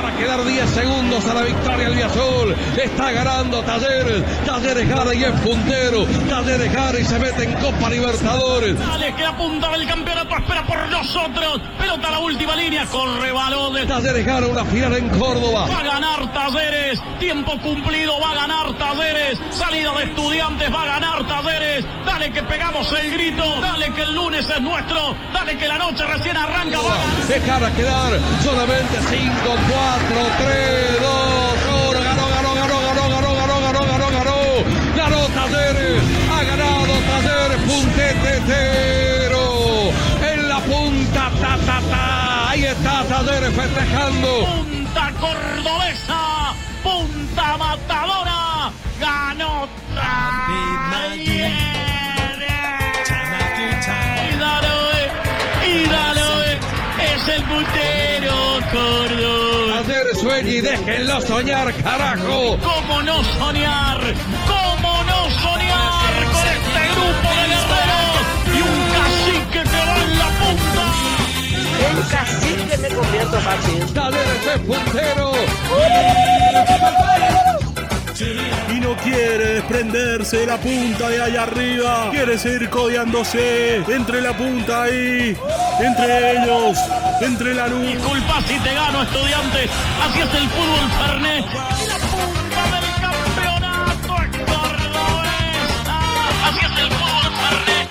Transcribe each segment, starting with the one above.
para quedar 10 segundos a la victoria el Azul. Está ganando Talleres. Talleres gana y es puntero. Talleres gana y se mete en Copa Libertadores. Dale, que la punta del campeonato espera por nosotros. Pelota a la última línea con rebalones. Talleres gana una final en Córdoba. Va a ganar Talleres. Tiempo cumplido. Va a ganar Talleres. Salida de estudiantes. Va a ganar Talleres. Dale que pegamos el grito. Dale que el lunes es nuestro. Dale que la noche recién arranca. Va a ganar. Quedar solamente 5, 4, 3, 2, 1. Ganó, ganó, ganó, ganó, ganó, ganó, ganó, ganó, ganó. Ganó Talleres. Ha ganado Talleres. Puntetero. En la punta, ta, ta, ta. Ahí está Talleres festejando. Punta cordobesa. Y déjenlo soñar, carajo. ¿Cómo no soñar? ¿Cómo no soñar con este grupo de guerreros y un cacique que va en la punta? En cacique me convierto fácil. Talleres es puntero. Y no quiere desprenderse de la punta de allá arriba. Quiere seguir codeándose entre la punta ahí, entre ellos, entre la luz. Disculpa si te gano, estudiantes. Así es el fútbol Fernet. La punta del campeonato es cordobesa. Así es el fútbol Fernet.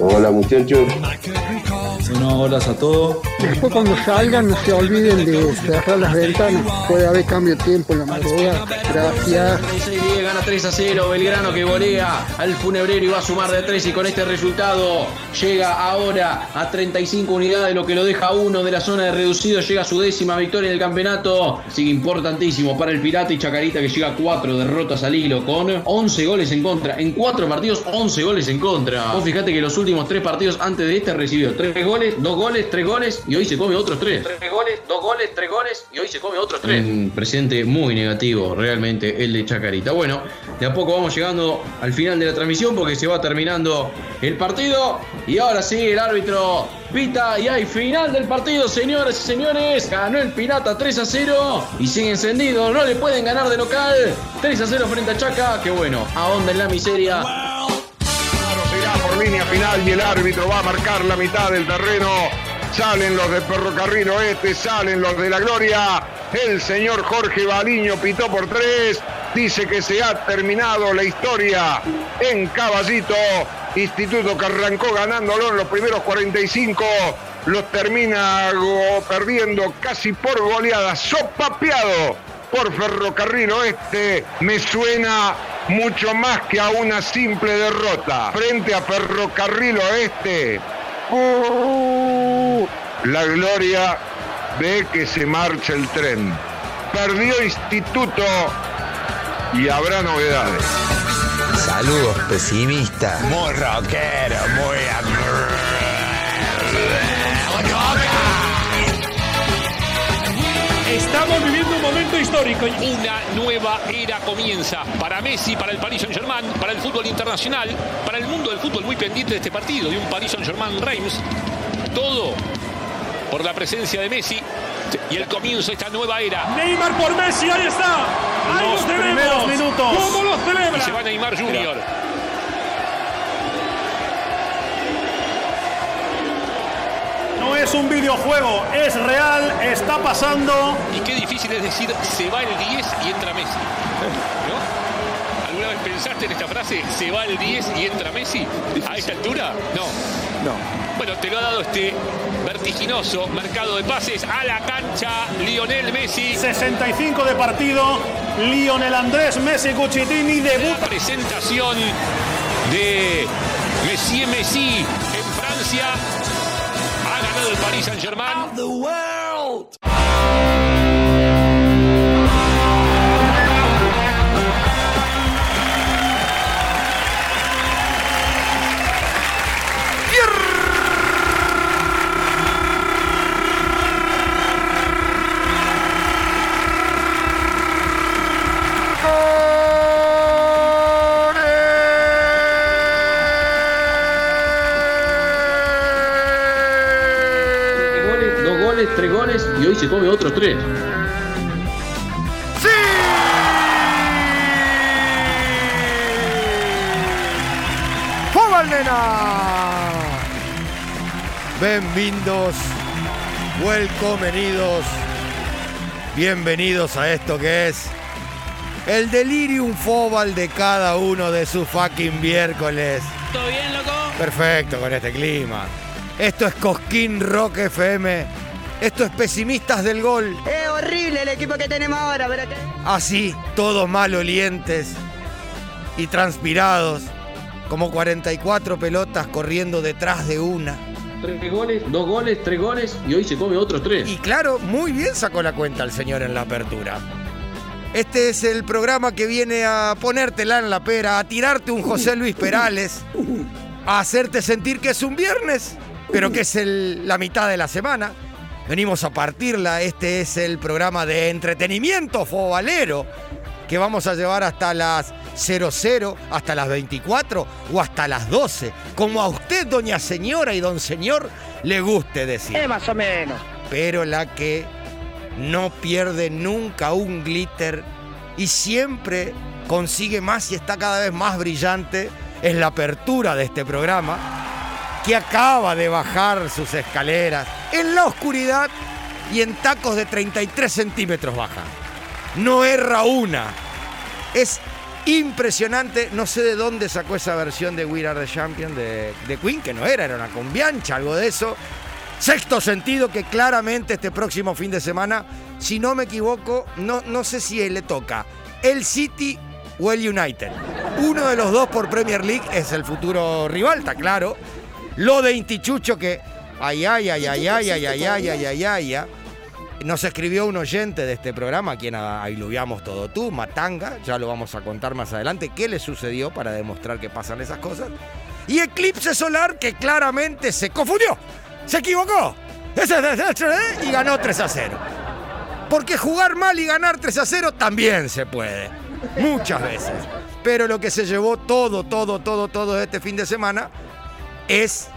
Hola muchachos. Bueno, hola a todos. Después cuando salgan no se olviden de cerrar las ventanas. Puede haber cambio de tiempo en la madrugada. Gracias. 36 gana 3 a 0. Belgrano que volea al funebrero y va a sumar de 3 y con este resultado llega ahora a 35 unidades, lo que lo deja uno de la zona de reducido. Llega a su décima victoria en el campeonato. Sigue importantísimo para el Pirata y Chacarita que llega a 4 derrotas al hilo con 11 goles en contra. En 4 partidos, 11 goles en contra. Vos fijate que los últimos 3 partidos antes de este recibió 3 goles, 2 goles, 3 goles y hoy se come otros 3. 3 goles, 2 goles, 3 goles y hoy se come otros 3. Un presente muy negativo realmente el de Chacarita. Bueno, de a poco vamos llegando al final de la transmisión porque se va terminando el partido y ahora sí el árbitro pita y hay final del partido, señores y señores. Ganó el Pirata 3 a 0 y sigue encendido. No le pueden ganar de local. 3 a 0 frente a Chaca. Que bueno, ahonda en la miseria. Será por línea final y el árbitro va a marcar la mitad del terreno. Salen los de Ferrocarril Oeste, salen los de la Gloria. El señor Jorge Baliño pitó por tres. Dice que se ha terminado la historia en Caballito. Instituto que arrancó ganándolo en los primeros 45. Los termina perdiendo casi por goleada. Sopapeado por Ferrocarril Oeste. Me suena mucho más que a una simple derrota. Frente a Ferrocarril Oeste. ¡uh! La gloria ve que se marcha el tren. Perdió Instituto y habrá novedades. Saludos pesimista. Muy rockero, muy... Estamos viviendo un momento histórico. Una nueva era comienza para Messi, para el Paris Saint-Germain, para el fútbol internacional, para el mundo del fútbol muy pendiente de este partido, de un Paris Saint-Germain Reims. Todo por la presencia de Messi y el comienzo de esta nueva era. Neymar por Messi, ahí está. Ahí Los lo tenemos. primeros minutos. ¿Cómo lo celebra? Y se va Neymar Junior. No es un videojuego, es real, está pasando. Y qué difícil es decir, se va el 10 y entra Messi. ¿No? ¿Alguna vez pensaste en esta frase, se va el 10 y entra Messi? ¿A esta altura? No. No. Bueno, te lo ha dado este vertiginoso mercado de pases a la cancha Lionel Messi. 65 de partido. Lionel Andrés Messi Cuchitini La debuta. presentación de Messi Messi en Francia. Ha ganado el Paris Saint-Germain. Bienvenidos, welcomenidos, bienvenidos a esto que es el delirium fobal de cada uno de sus fucking miércoles. ¿Todo bien, loco? Perfecto con este clima. Esto es Cosquín Rock FM. Esto es Pesimistas del Gol. Es horrible el equipo que tenemos ahora, pero. Así, todos malolientes y transpirados, como 44 pelotas corriendo detrás de una. Tres goles, dos goles, tres goles y hoy se come otros tres. Y claro, muy bien sacó la cuenta el señor en la apertura. Este es el programa que viene a ponértela en la pera, a tirarte un José Luis Perales, a hacerte sentir que es un viernes, pero que es el- la mitad de la semana. Venimos a partirla, este es el programa de entretenimiento fobalero que vamos a llevar hasta las 00, hasta las 24 o hasta las 12, como a usted, doña señora y don señor, le guste decir más o menos. pero la que no pierde nunca un glitter y siempre consigue más y está cada vez más brillante es la apertura de este programa que acaba de bajar sus escaleras en la oscuridad y en tacos de 33 centímetros baja. No erra una. Es impresionante. No sé de dónde sacó esa versión de We Are the Champion de, de Queen, que no era, era una combiancha, algo de eso. Sexto sentido que claramente este próximo fin de semana, si no me equivoco, no, no sé si le toca el City o el United. Uno de los dos por Premier League es el futuro rival, está claro. Lo de Intichucho que, ay, ay, ay, ay, ay, ay, ay, ay, ay, ay, ay, ay. Nos escribió un oyente de este programa, a quien ailuviamos todo tú, Matanga, ya lo vamos a contar más adelante, qué le sucedió para demostrar que pasan esas cosas. Y Eclipse Solar, que claramente se confundió, se equivocó, y ganó 3 a 0. Porque jugar mal y ganar 3 a 0 también se puede, muchas veces. Pero lo que se llevó todo, todo, todo, todo este fin de semana es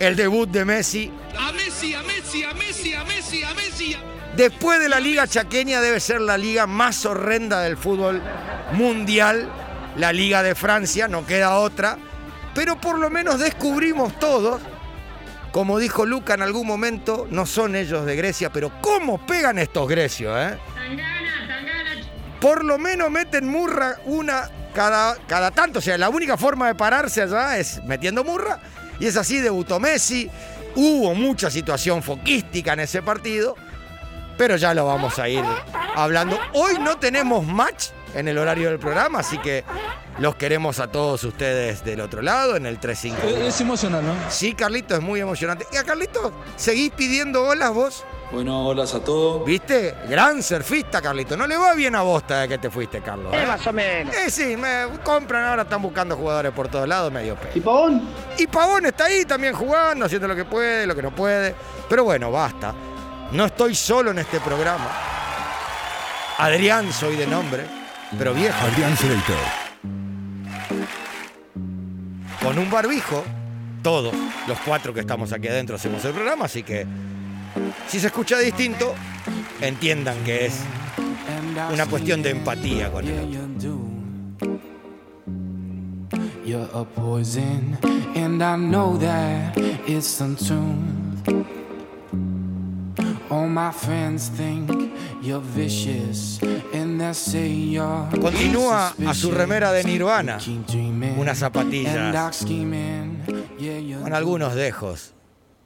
el debut de Messi A Messi, a Messi, a Messi, a Messi, a Messi. Después de la liga chaqueña debe ser la liga más horrenda del fútbol mundial, la liga de Francia, no queda otra, pero por lo menos descubrimos todos, como dijo Luca en algún momento, no son ellos de Grecia, pero cómo pegan estos grecios, ¿eh? Por lo menos meten murra una cada, cada tanto, o sea, la única forma de pararse allá es metiendo murra, y es así, debutó Messi, hubo mucha situación foquística en ese partido, pero ya lo vamos a ir hablando. Hoy no tenemos match en el horario del programa, así que los queremos a todos ustedes del otro lado, en el 351. Es emocional, ¿no? Sí, Carlito, es muy emocionante. Y a Carlito, ¿seguís pidiendo olas vos? Bueno, holas a todos. ¿Viste? Gran surfista, Carlito. No le va bien a vos desde que te fuiste, Carlos. Es ¿eh? más o menos. Eh, sí, me compran ahora, están buscando jugadores por todos lados, medio pe. ¿Y Pavón? Y Pavón está ahí también jugando, haciendo lo que puede, lo que no puede. Pero bueno, basta. No estoy solo en este programa. Adrián soy de nombre, pero viejo. Adrián Selector. Con un barbijo, todos, los cuatro que estamos aquí adentro hacemos el programa, así que si se escucha distinto, entiendan que es una cuestión de empatía con el otro. You're a poison, and I know that it's untuned. All my friends think you're vicious, and they say you're Continúa a su remera de Nirvana, unas zapatillas con algunos dejos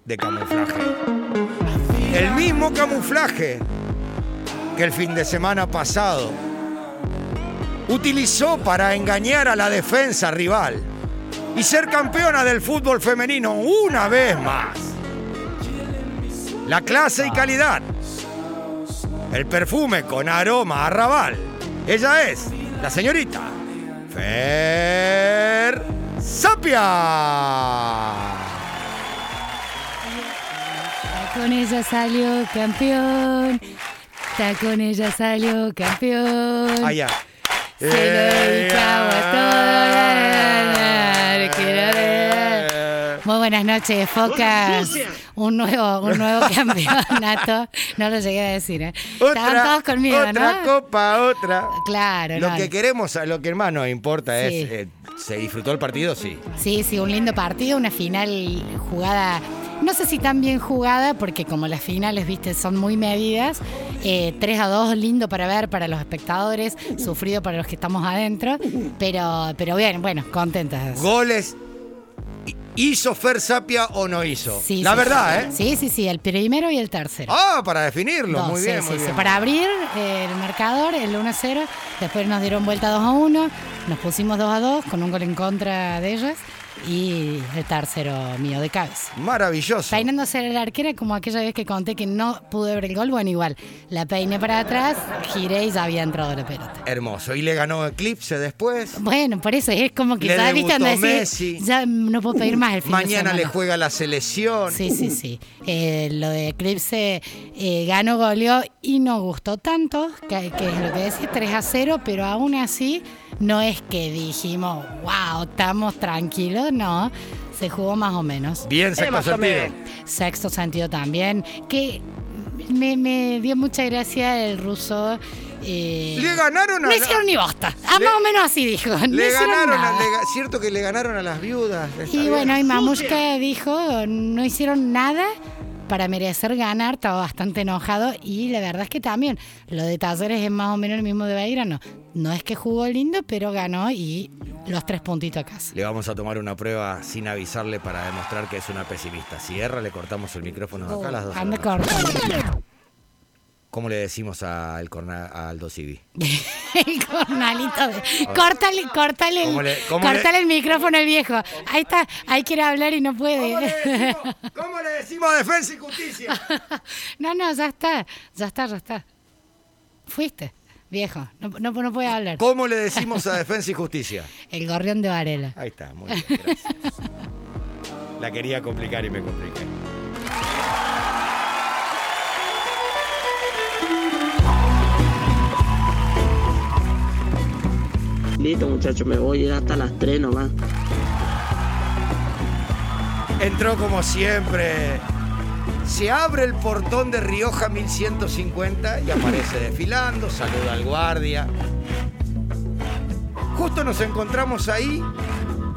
de camuflaje. El mismo camuflaje que el fin de semana pasado utilizó para engañar a la defensa rival y ser campeona del fútbol femenino una vez más. La clase y calidad. El perfume con aroma a rabal. Ella es la señorita Fer Sapia. Con ella salió campeón. Está con ella salió campeón. Allá. Se lo dedicaba a Quiero ver. Muy buenas noches, Focas. Un nuevo, un nuevo campeonato. No lo llegué a decir, ¿eh? Estaban todos conmigo, otra ¿no? copa, otra. Claro, Lo no. que queremos, lo que más nos importa Sí. es, eh, ¿se disfrutó el partido? Sí. Sí, sí, un lindo partido, una final jugada, no sé si tan bien jugada, porque como las finales, viste, son muy medidas, eh, 3 a 2, lindo para ver para los espectadores, sufrido para los que estamos adentro, pero, pero bien, bueno, contentas. Goles. ¿Hizo Fer Sapia o no hizo? Sí, La sí, verdad, sí. ¿eh? Sí, sí, sí, el primero y el tercero. Ah, para definirlo. Dos, muy bien, sí, muy sí. bien. Para abrir eh, el marcador, el 1 a 0, después nos dieron vuelta 2 a 1, nos pusimos 2 a 2 con un gol en contra de ellas y el tercero mío de cabeza. Maravilloso. Peinándose la arquera como aquella vez que conté que no pude ver el gol, bueno, igual, la peiné para atrás, giré y ya había entrado la pelota. Hermoso. Y le ganó Eclipse después. Bueno, por eso es como que Le ya viste decís, Messi. ya no puedo pedir más el fin de Mañana le juega la selección. Sí, sí, sí. Eh, lo de Eclipse eh, ganó, goleó y no gustó tanto, que, que es lo que decía, 3 a 0, pero aún así no es que dijimos, wow, estamos tranquilos, no. Se jugó más o menos. Bien, sexto sentido. Sexto sentido también. Que me, me dio mucha gracia el ruso. eh, Le ganaron a No hicieron ni bosta. Ah, más o menos así dijo. No Le ganaron, a, nada. le cierto que le ganaron a las viudas. Y bueno, y Mamushka dijo, no hicieron nada para merecer ganar, estaba bastante enojado y la verdad es que también lo de Talleres es más o menos el mismo de Belgrano. No es que jugó lindo, pero ganó y los tres puntitos a casa. Le vamos a tomar una prueba sin avisarle para demostrar que es una pesimista. Si erra, le cortamos el micrófono de acá a las dos. de la Anda cortando. ¿Cómo le decimos al, corna- a Aldo Civi? el cornalito de... Córtale, córtale, el, ¿Cómo le- cómo le- córtale el micrófono al viejo. Ahí está, ahí quiere hablar y no puede. ¿Cómo le decimos defensa y justicia? no, no, ya está, ya está, ya está. Fuiste, viejo, no, no, no puede hablar. ¿Cómo le decimos a defensa y justicia? El gorrión de Varela. Ahí está, muy bien, gracias. La quería complicar y me compliqué. Muchachos, me voy hasta las 3 nomás. Entró como siempre. Se abre el portón de Rioja 1150 y aparece desfilando, saluda al guardia. Justo nos encontramos ahí,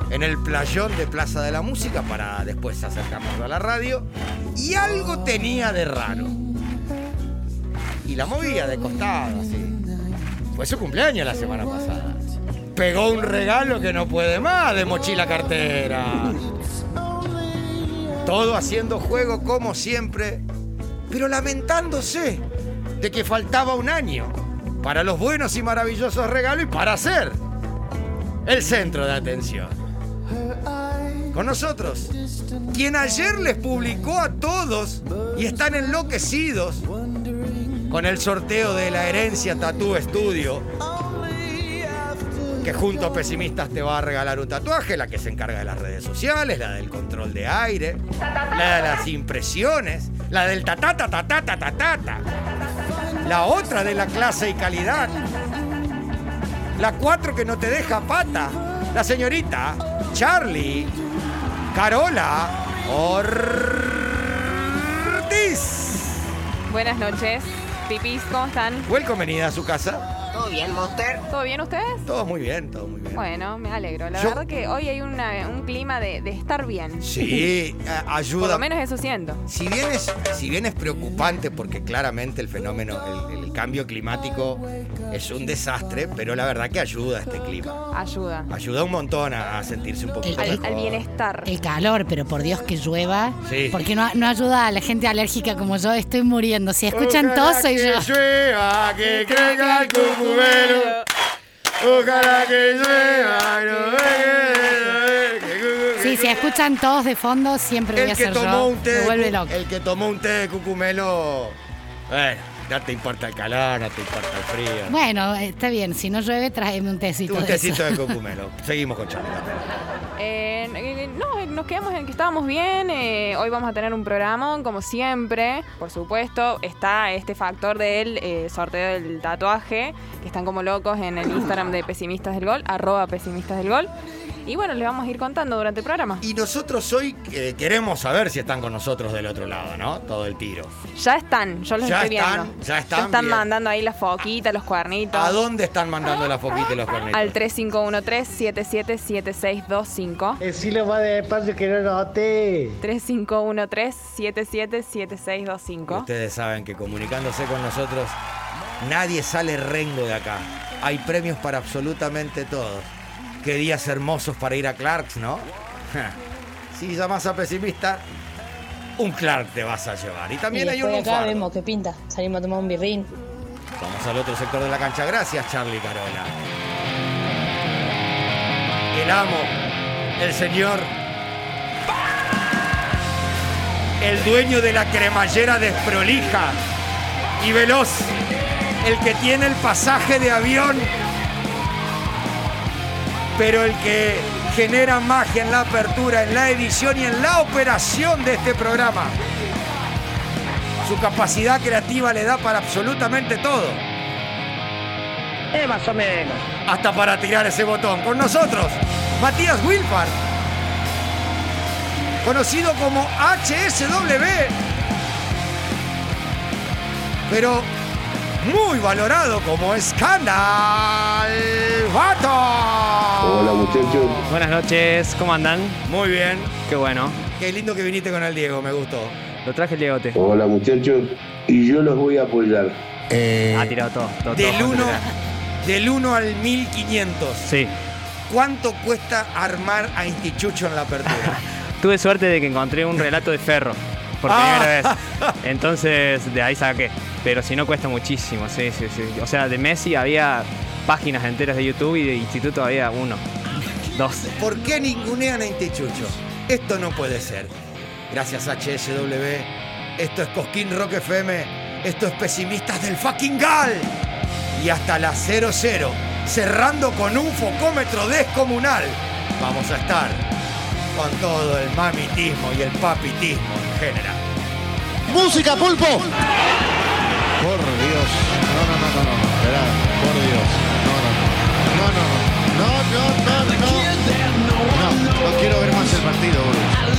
en el playón de Plaza de la Música, para después acercarnos a la radio, y algo tenía de raro. Y la movía de costado, así. Fue su cumpleaños la semana pasada. Pegó un regalo que no puede más de mochila cartera. Todo haciendo juego como siempre, pero lamentándose de que faltaba un año para los buenos y maravillosos regalos y para ser el centro de atención. Con nosotros, quien ayer les publicó a todos y están enloquecidos con el sorteo de la herencia Tattoo Studio, que junto a Pesimistas te va a regalar un tatuaje, la que se encarga de las redes sociales, la del control de aire, la de las impresiones, la del tatata tatata tatata, la otra de la clase y calidad, la cuatro que no te deja pata, la señorita Charlie Carola Ortiz. Buenas noches, pipis, ¿cómo están? Welcome venida a su casa. ¿Todo bien, Monster? ¿Todo bien ustedes? Todo muy bien, todo muy bien. Bueno, me alegro. La Yo- verdad que hoy hay una- un clima de, de estar bien. Sí, a- Por ayuda. lo menos eso siento. Si bien, es, si bien es preocupante porque claramente el fenómeno, el, el cambio climático es un desastre, pero la verdad que ayuda a este clima. Ayuda. Ayuda un montón a, a sentirse un poquito Al, mejor. al bienestar. El calor, pero por Dios que llueva. Sí. Porque no, no ayuda a la gente alérgica como yo, estoy muriendo. Si escuchan tos, soy que yo. llueva, que crezca el cucumelo. Ojalá que llueva, no Sí, si escuchan todos de fondo, siempre voy a ser tomó yo. un té Me vuelve loco. el que tomó un té de cucumelo, bueno, no te importa el calor, no te importa el frío. Bueno, está bien. Si no llueve, tráeme un tecito. Un tecito de cocumelo. Seguimos con Charlie. Eh, no, nos quedamos en que estábamos bien. eh, hoy vamos a tener un programa, como siempre. Por supuesto, está este factor del eh, sorteo del tatuaje, que están como locos en el Instagram de Pesimistas del Gol, arroba Pesimistas del Gol. Y bueno, les vamos a ir contando durante el programa. Y nosotros hoy eh, queremos saber si están con nosotros del otro lado, ¿no? Todo el tiro. Ya están, yo los Ya estoy están, viendo. ya están, están bien. mandando ahí las foquitas, los cuernitos. ¿A dónde están mandando la foquita y los cornetos? Al 3513-777625. Decirlo más despacio que no noté. 3513-777625. Ustedes saben que comunicándose con nosotros, nadie sale rengo de acá. Hay premios para absolutamente todos. Qué días hermosos para ir a Clarks, ¿no? si llamas a pesimista, un Clark te vas a llevar. Y también y hay un acá lunfardo. vemos qué pinta. Salimos a tomar un birrín. Vamos al otro sector de la cancha. Gracias, Charlie Carola. El amo, el señor, el dueño de la cremallera desprolija y veloz, el que tiene el pasaje de avión, pero el que genera magia en la apertura, en la edición y en la operación de este programa. Su capacidad creativa le da para absolutamente todo. Eh, más o menos. Hasta para tirar ese botón. Con nosotros, Matías Wilfar. Conocido como HSW. Pero muy valorado como Scandal Vato. Hola muchachos. Buenas noches, ¿cómo andan? Muy bien. Qué bueno. Qué lindo que viniste con el Diego, me gustó. Lo traje el Diegote. Hola muchachos. Y yo los voy a apoyar. Ha tirado todo. todo Del todo. 1 del 1 al 1500. Sí. ¿Cuánto cuesta armar a Intichucho en la apertura? Tuve suerte de que encontré un relato de Ferro. Por Ah. primera vez. Entonces, de ahí saqué. Pero si no, cuesta muchísimo. Sí, sí, sí. O sea, de Messi había páginas enteras de YouTube y de Instituto había uno. Dos. ¿Por qué ningunean a Intichucho? Esto no puede ser. Gracias HSW. Esto es Cosquín Rock FM. Esto es Pesimistas del fucking Gal. Y hasta la 00, cerrando con un focómetro descomunal, vamos a estar con todo el mamitismo y el papitismo en general. ¡Música, pulpo! Por Dios. No, no, no, no, no. Verá, por Dios. No, no, no. No, no, no, no, no. No, no quiero ver más el partido, boludo.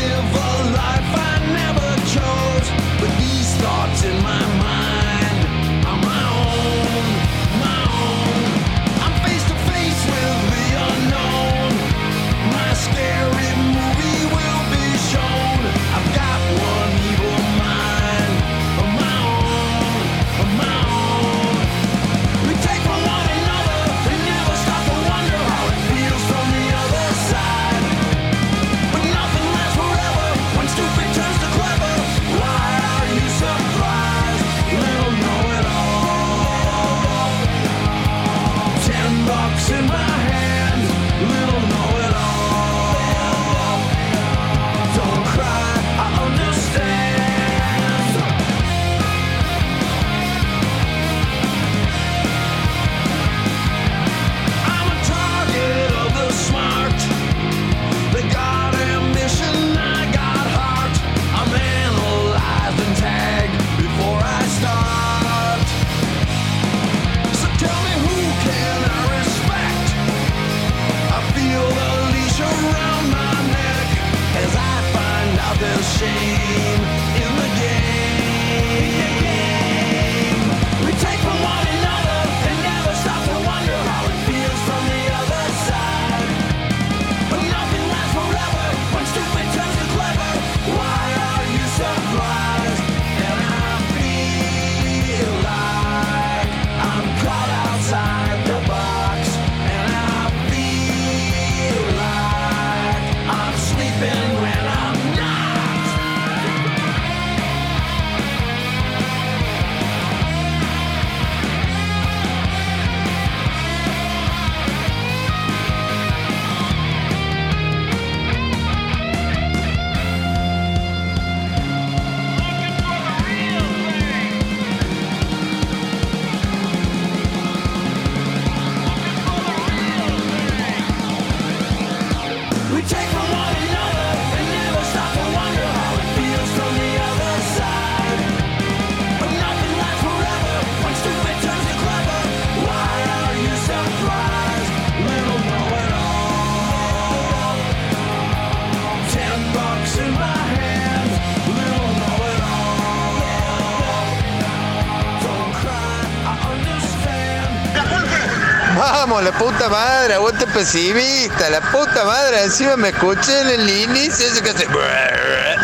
Vamos, la puta madre, aguante pesimista, la puta madre, encima me escuché en el inicio ese que hace...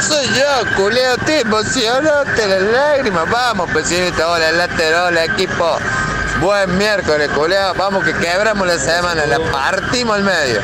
Soy yo, culeo, te emocionaste las lágrimas, vamos pesimista, hola, lateral, equipo. Buen miércoles, culeo, vamos que quebramos la semana, la partimos al medio.